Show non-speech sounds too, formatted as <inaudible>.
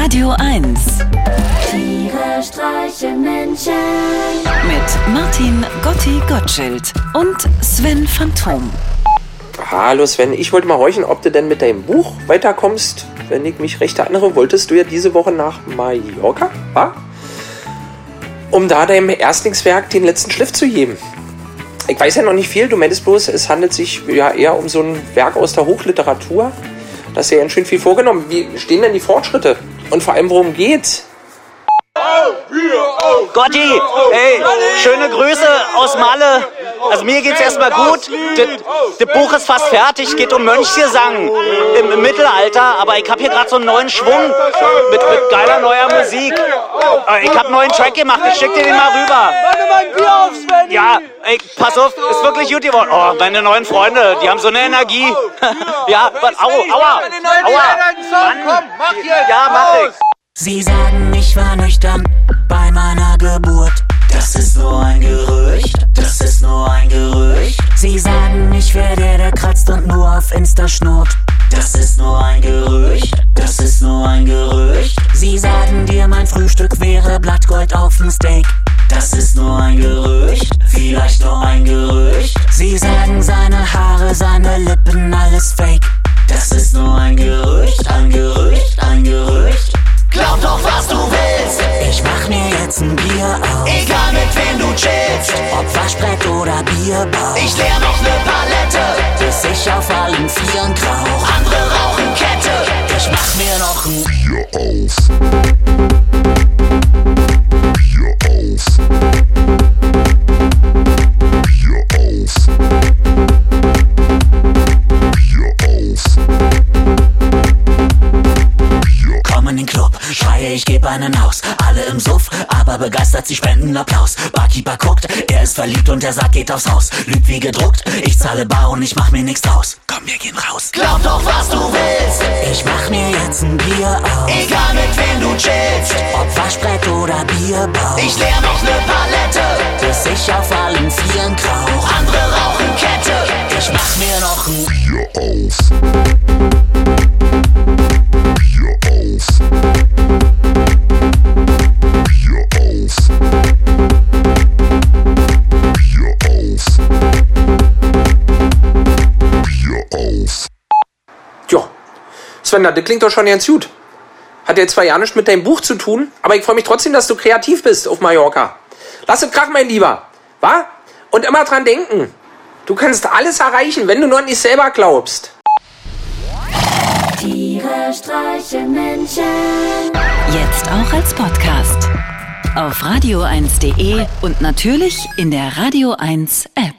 Radio 1 Tiere streichen Menschen. mit Martin Gotti Gottschild und Sven Phantom. Hallo Sven, ich wollte mal horchen, ob du denn mit deinem Buch weiterkommst. Wenn ich mich recht erinnere, wolltest du ja diese Woche nach Mallorca, wa? Um da deinem Erstlingswerk den letzten Schliff zu geben. Ich weiß ja noch nicht viel, du meintest bloß, es handelt sich ja eher um so ein Werk aus der Hochliteratur. Da ist ja ganz schön viel vorgenommen. Wie stehen denn die Fortschritte? Und vor allem, worum geht's? Gotti, ey, schöne Grüße aus Malle. Also mir geht's erstmal gut. Das Buch ist fast fertig, geht um Mönchsgesang im, im Mittelalter, aber ich habe hier gerade so einen neuen Schwung mit, mit geiler neuer Musik. Äh, Ich habe einen neuen Track gemacht, ich schick dir den mal rüber. Ja, ey, pass auf, ist wirklich gut geworden. Oh, meine neuen Freunde, die haben so eine Energie. <laughs> ja, was, au, aua, aua. Mann. Ja, mach ich. Sie sagen, ich war nüchtern bei meiner Geburt. Das ist nur ein Gerücht, das ist nur ein Gerücht. Sie sagen, ich wär der, der kratzt und nur auf Insta schnurrt. Das ist nur ein Gerücht, das ist nur ein Gerücht. Sie sagen dir, mein Frühstück wäre Blattgold auf dem Steak. Das ist nur ein Gerücht, vielleicht nur ein Gerücht. Sie sagen, seine Haare, seine Lippen, alles fake. Das ist nur ein Gerücht, ein Gerücht, ein Gerücht. Glaub doch, was du willst. Ich mach mir jetzt ein Bier auf. Egal mit wem du chillst. Ob Waschbrett oder Bierbauch. Ich leer noch ne Palette. Bis ich auf allen Vieren krauch. Schreie, ich geb einen aus. Alle im Suff, aber begeistert, sie spenden Applaus. Barkeeper guckt, er ist verliebt und der Sack geht aufs Haus. Lügt wie gedruckt, ich zahle bar und ich mach mir nichts draus. Komm, wir gehen raus. Glaub doch, was du willst. Ich mach mir jetzt ein Bier auf. Egal mit wem du chillst. Ob Waschbrett oder Bierbauch. Ich leer noch ne Palette. Bis ich auf allen Vieren krauch. Andere rauchen Kette. Ich mach mir noch ein Bier Ja, Sven, das klingt doch schon ganz gut. Hat jetzt zwar ja nichts mit deinem Buch zu tun, aber ich freue mich trotzdem, dass du kreativ bist auf Mallorca. Lass es krachen, mein Lieber. Wa? Und immer dran denken. Du kannst alles erreichen, wenn du nur an dich selber glaubst. Tiere streichen Menschen. Jetzt auch als Podcast. Auf radio1.de und natürlich in der Radio 1 App.